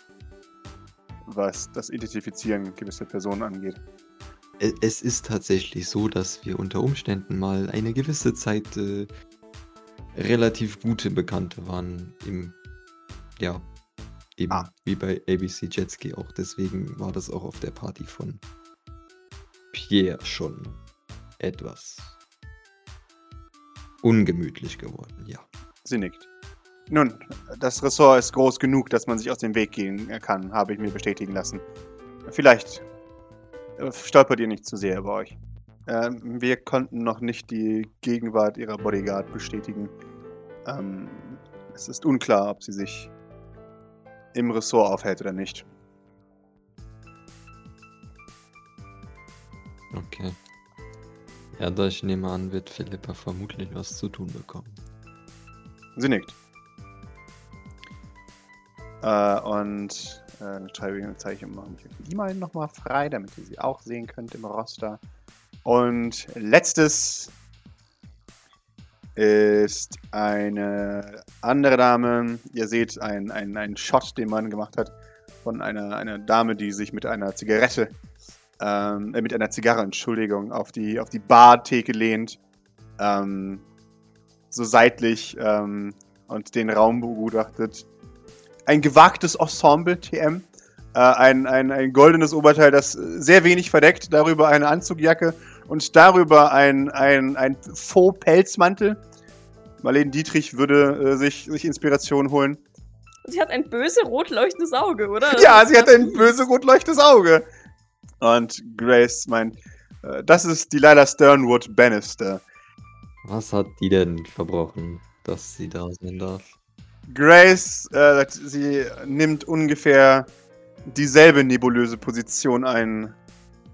was das Identifizieren gewisser Personen angeht. E- Es ist tatsächlich so, dass wir unter Umständen mal eine gewisse Zeit äh, relativ gute Bekannte waren im, ja, eben Ah. wie bei ABC Jetski auch. Deswegen war das auch auf der Party von Pierre schon etwas ungemütlich geworden, ja. Sie nickt. Nun, das Ressort ist groß genug, dass man sich aus dem Weg gehen kann, habe ich mir bestätigen lassen. Vielleicht äh, stolpert ihr nicht zu sehr über euch. Ähm, wir konnten noch nicht die Gegenwart ihrer Bodyguard bestätigen. Ähm, es ist unklar, ob sie sich im Ressort aufhält oder nicht. Okay. Ja, da ich nehme an, wird Philippa vermutlich was zu tun bekommen. Sie nickt. Äh, und äh, schreibe zeige ich mache mich die mal nochmal frei, damit ihr sie auch sehen könnt im Roster. Und letztes ist eine andere Dame. Ihr seht einen ein Shot, den man gemacht hat von einer, einer Dame, die sich mit einer Zigarette, ähm, äh, mit einer Zigarre, Entschuldigung, auf die, auf die Bartheke lehnt. Ähm, so seitlich ähm, und den Raum begutachtet. Ein gewagtes Ensemble, TM. Äh, ein, ein, ein goldenes Oberteil, das sehr wenig verdeckt. Darüber eine Anzugjacke und darüber ein, ein, ein Faux-Pelzmantel. Marlene Dietrich würde äh, sich, sich Inspiration holen. Sie hat ein böse rot leuchtendes Auge, oder? Ja, Das sie hat ein böse rot leuchtendes Auge. Und Grace meint, äh, das ist die Lila Sternwood Bannister. Was hat die denn verbrochen, dass sie da sein darf? Grace, äh, sie nimmt ungefähr dieselbe nebulöse Position ein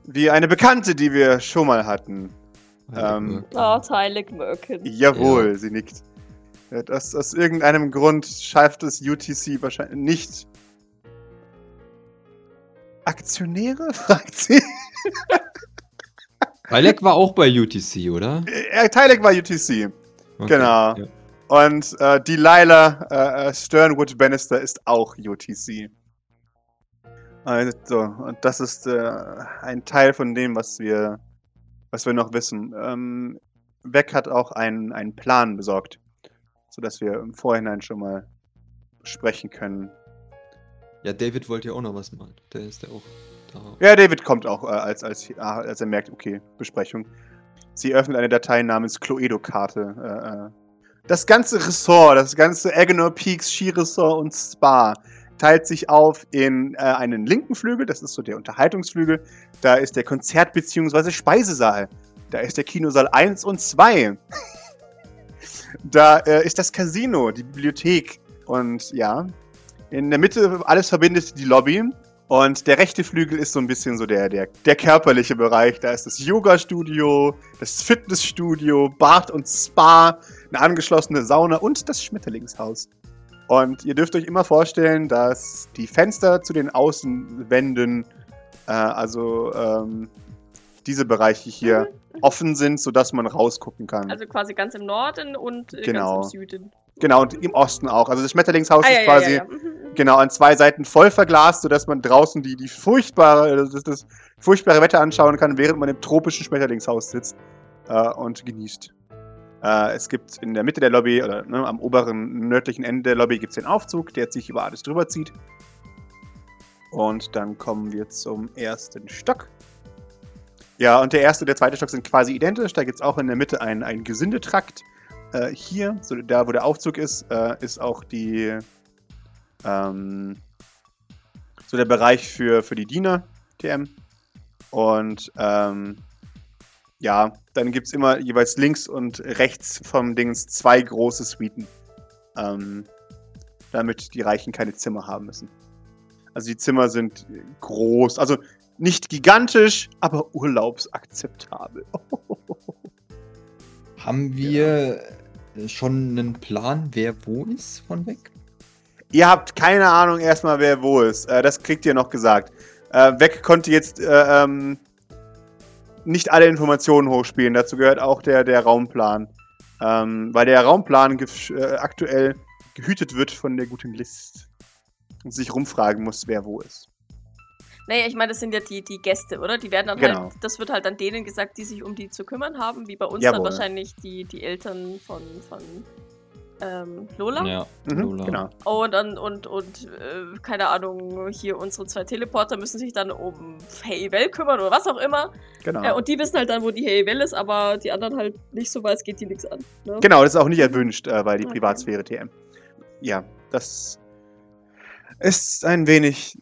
wie eine Bekannte, die wir schon mal hatten. Ähm, Oh, Tylik Merkin. Jawohl, Ja. sie nickt. Das, aus irgendeinem Grund schafft es UTC wahrscheinlich nicht. Aktionäre? <laughs> fragt sie. Alec war auch bei UTC, oder? Äh, Tylek war UTC. Okay, Genau. ja. Und äh, die Lila äh, äh, Sternwood Bannister ist auch UTC. Also, und das ist äh, ein Teil von dem, was wir, was wir noch wissen. Ähm, Beck hat auch einen, einen Plan besorgt, sodass wir im Vorhinein schon mal sprechen können, Ja, David wollte ja auch noch was malen. Der ist ja auch da. Ja, David kommt auch, äh, als, als, ah, als er merkt, okay, Besprechung. Sie öffnet eine Datei namens Cluedo-Karte. Das ganze Ressort, das ganze Agenor Peaks Skiresort und Spa teilt sich auf in äh, einen linken Flügel, das ist so der Unterhaltungsflügel. Da ist der Konzert- bzw. Speisesaal. Da ist der Kinosaal 1 und 2. <laughs> da äh, ist das Casino, die Bibliothek. Und ja, in der Mitte alles verbindet die Lobby. Und der rechte Flügel ist so ein bisschen so der, der, der körperliche Bereich. Da ist das Yoga-Studio, das Fitnessstudio, Bad und Spa, eine angeschlossene Sauna und das Schmetterlingshaus. Und ihr dürft euch immer vorstellen, dass die Fenster zu den Außenwänden, äh, also ähm, diese Bereiche hier, Mhm. offen sind, sodass man rausgucken kann. Also quasi ganz im Norden und äh, Genau. ganz im Süden. Genau, und im Osten auch. Also das Schmetterlingshaus Ah, ist ja, quasi ja, ja. Mhm, mhm. genau an zwei Seiten voll verglast, sodass man draußen die, die furchtbare, das, das furchtbare Wetter anschauen kann, während man im tropischen Schmetterlingshaus sitzt äh, und genießt. Äh, es gibt in der Mitte der Lobby, oder ne, am oberen nördlichen Ende der Lobby, gibt es den Aufzug, der sich über alles drüber zieht. Und dann kommen wir zum ersten Stock. Ja, und der erste und der zweite Stock sind quasi identisch. Da gibt es auch in der Mitte einen, einen Gesindetrakt. Äh, hier, so da wo der Aufzug ist, äh, ist auch die ähm, so der Bereich für, für die Diener, TM. Und ähm, ja, dann gibt es immer jeweils links und rechts vom Dings zwei große Suiten. Ähm, damit die Reichen keine Zimmer haben müssen. Also die Zimmer sind groß, also nicht gigantisch, aber urlaubsakzeptabel. <laughs> Haben wir schon einen Plan, wer wo ist von weg? Ihr habt keine Ahnung erstmal, wer wo ist. Äh, das kriegt ihr noch gesagt. Äh, Weg konnte jetzt äh, ähm, nicht alle Informationen hochspielen. Dazu gehört auch der, der Raumplan. Ähm, weil der Raumplan äh, aktuell gehütet wird von der guten List. Und sich rumfragen muss, wer wo ist. Naja, ich meine, das sind ja die, die Gäste, oder? Die werden dann Genau. halt, das wird halt dann denen gesagt, die sich um die zu kümmern haben, wie bei uns Jawohl. dann wahrscheinlich die, die Eltern von, von ähm, Lola. Ja, Mhm, Lola. genau. Und dann, und, und, äh, keine Ahnung, hier unsere zwei Teleporter müssen sich dann um Hey Well kümmern oder was auch immer. genau. Äh, und die wissen halt dann, wo die Hey Well ist, aber die anderen halt nicht so, weil es geht die nichts an. Ne? Genau, das ist auch nicht erwünscht, äh, weil die Okay. Privatsphäre TM. Ja, das ist ein wenig.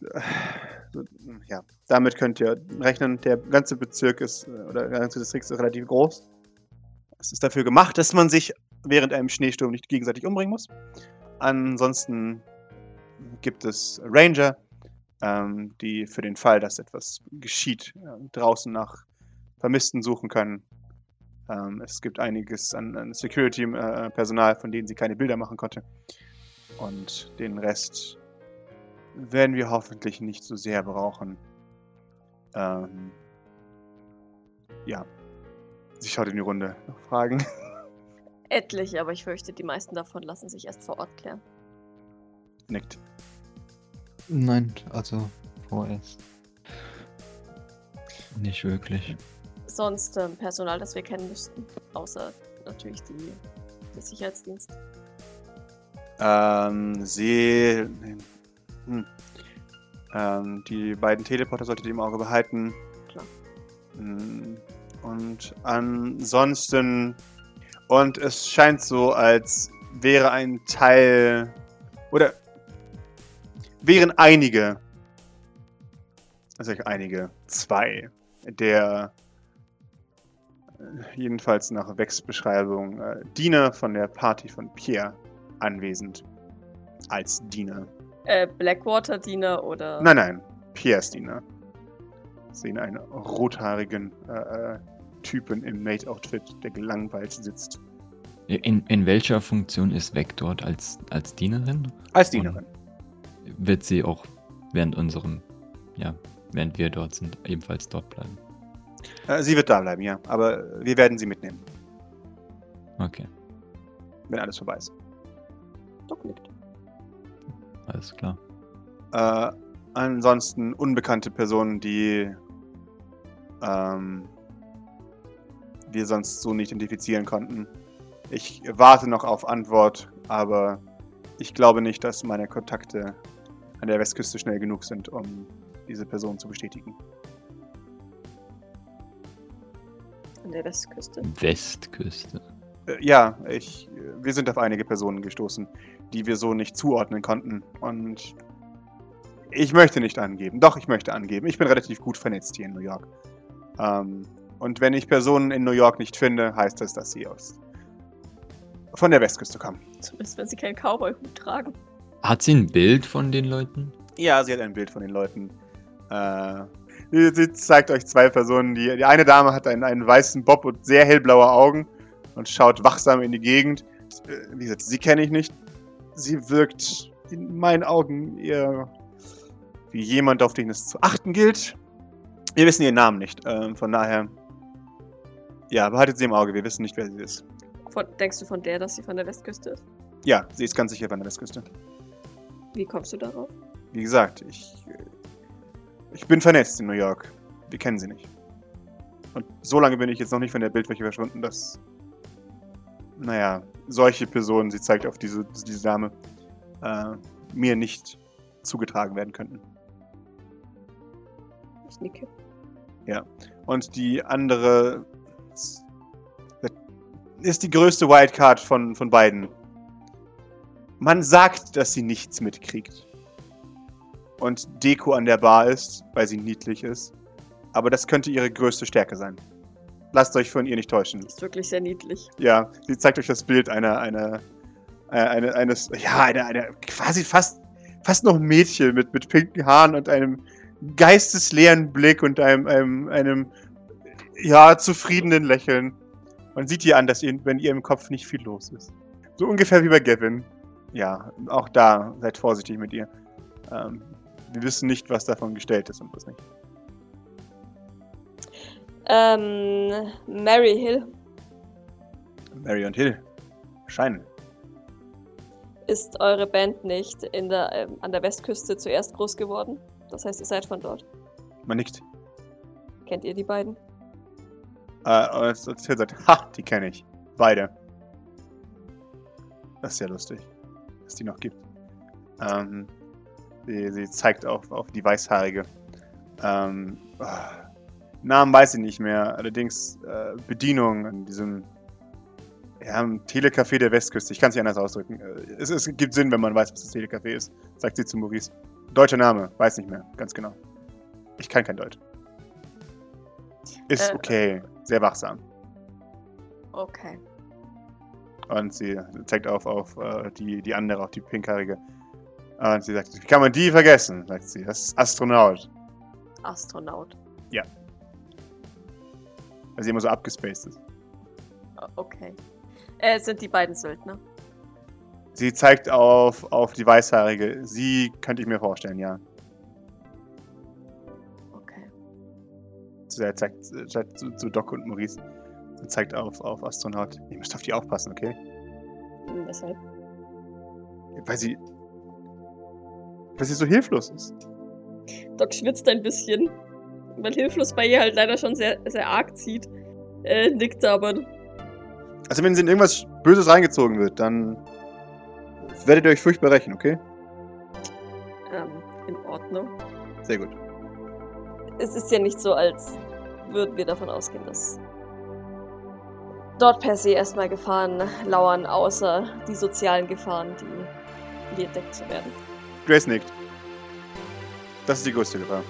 Äh, ja, damit könnt ihr rechnen. Der ganze Bezirk ist, äh, oder der ganze Distrikt ist relativ groß. Es ist dafür gemacht, dass man sich während einem Schneesturm nicht gegenseitig umbringen muss. Ansonsten gibt es Ranger, ähm, die für den Fall, dass etwas geschieht, äh, draußen nach Vermissten suchen können. Ähm, es gibt einiges an, an Security-Personal, von denen sie keine Bilder machen konnte. Und den Rest werden wir hoffentlich nicht so sehr brauchen. Ähm, ja. Sie schaut in die Runde. Noch Fragen? <laughs> Etliche, aber ich fürchte, die meisten davon lassen sich erst vor Ort klären. Nickt. Nein, also vorerst. Nicht wirklich. Sonst ähm, Personal, das wir kennen müssten. Außer natürlich die, der Sicherheitsdienst. Ähm, sie. Hm. Ähm, die beiden Teleporter solltet ihr im Auge behalten. Klar. Hm, Und ansonsten. Und es scheint so, als wäre ein Teil. Oder. Wären einige. Also einige. Zwei. Der. äh, Jedenfalls nach Wex Beschreibung. Äh, Diener von der Party von Pierre anwesend. Als Diener. Äh, Blackwater-Diener oder. Nein, nein. Piers Diener. Sehen einen rothaarigen äh, äh, Typen im Mate-Outfit, der gelangweilt sitzt. In, in welcher Funktion ist Weg dort? Als, als Dienerin? Als Dienerin. Wird sie auch während unserem, ja, während wir dort sind, ebenfalls dort bleiben? Äh, sie wird da bleiben, ja. Aber wir werden sie mitnehmen, Okay, wenn alles vorbei ist. Doc nickt. Alles klar. Äh, ansonsten unbekannte Personen, die ähm, wir sonst so nicht identifizieren konnten. Ich warte noch auf Antwort, aber ich glaube nicht, dass meine Kontakte an der Westküste schnell genug sind, um diese Person zu bestätigen. An der Westküste. Westküste. Äh, ja, ich, wir sind auf einige Personen gestoßen, die wir so nicht zuordnen konnten. Und ich möchte nicht angeben. Doch, ich möchte angeben. Ich bin relativ gut vernetzt hier in New York. Ähm, und wenn ich Personen in New York nicht finde, heißt das, dass sie aus von der Westküste kommen. Zumindest wenn sie keinen Cowboy-Hut tragen. Hat sie ein Bild von den Leuten? Ja, sie hat ein Bild von den Leuten. Äh, sie, sie zeigt euch zwei Personen. Die, die eine Dame hat einen, einen weißen Bob und sehr hellblaue Augen und schaut wachsam in die Gegend. Äh, Wie gesagt, sie kenne ich nicht. Sie wirkt in meinen Augen eher wie jemand, auf den es zu achten gilt. Wir wissen ihren Namen nicht. Ähm, von daher, ja, behaltet sie im Auge. Wir wissen nicht, wer sie ist. Von, denkst du von der, dass sie von der Westküste ist? Ja, sie ist ganz sicher von der Westküste. Wie kommst du darauf? Wie gesagt, ich, äh, ich bin vernetzt in New York. Wir kennen sie nicht. Und so lange bin ich jetzt noch nicht von der Bildfläche verschwunden, dass, naja, solche Personen, sie zeigt auf diese, diese Dame, äh, mir nicht zugetragen werden könnten. Ich nicke. Und die andere ist die größte Wildcard von, von beiden. Man sagt, dass sie nichts mitkriegt. Und Deko an der Bar ist, weil sie niedlich ist. Aber das könnte ihre größte Stärke sein. Lasst euch von ihr nicht täuschen. Ist wirklich sehr niedlich. Ja, sie zeigt euch das Bild einer, einer, äh, eine, eines, ja, einer, einer quasi fast, fast noch ein Mädchen mit, mit pinken Haaren und einem geistesleeren Blick und einem, einem, einem, ja, zufriedenen Lächeln. Man sieht ihr an, dass ihr, wenn ihr im Kopf nicht viel los ist. So ungefähr wie bei Gavin. Ja, auch da seid vorsichtig mit ihr. Ähm, wir wissen nicht, was davon gestellt ist und was nicht. Ähm, Mary Hill Mary und Hill erscheinen. ist eure Band nicht in der, ähm, an der Westküste zuerst groß geworden? Das heißt, ihr seid von dort. Man nickt. Kennt ihr die beiden? Äh, und Hill sagt, ha, die kenne ich. Beide. Das ist ja lustig, dass die noch gibt. Ähm, sie, sie zeigt auf, auf die Weißhaarige. Ähm, ah, Namen weiß ich nicht mehr. Allerdings äh, Bedienung an diesem ja, Telecafé der Westküste. Ich kann es nicht anders ausdrücken. Äh, Es, es gibt Sinn, wenn man weiß, was das Telecafé ist, sagt sie zu Maurice. Deutscher Name, weiß nicht mehr, ganz genau. Ich kann kein Deutsch. Ist Äh, okay, sehr wachsam. Okay. Und sie zeigt auf, auf äh, die, die andere, auf die pinkhaarige. Und sie sagt, wie kann man die vergessen? Sagt sie, das ist Astronaut. Astronaut. Weil sie immer so abgespaced ist. O- Okay. Äh, sind die beiden Söldner? Sie zeigt auf, auf die Weißhaarige. Sie könnte ich mir vorstellen, ja. Okay. Sie zeigt, zeigt zu, zu Doc und Maurice. Sie zeigt auf, auf Astronaut. Ihr müsst auf die aufpassen, okay? Hm, Weshalb? Weil sie. Weil sie so hilflos ist. Doc schwitzt ein bisschen, weil hilflos bei ihr halt leider schon sehr, sehr arg zieht. Äh, nickt aber. Also, wenn sie in irgendwas Böses reingezogen wird, dann werdet ihr euch furchtbar rächen, okay? Ähm, in Ordnung. Sehr gut. Es ist ja nicht so, als würden wir davon ausgehen, dass dort per se erstmal Gefahren lauern, außer die sozialen Gefahren, die hier entdeckt zu werden. Grace nickt. Das ist die größte Gefahr.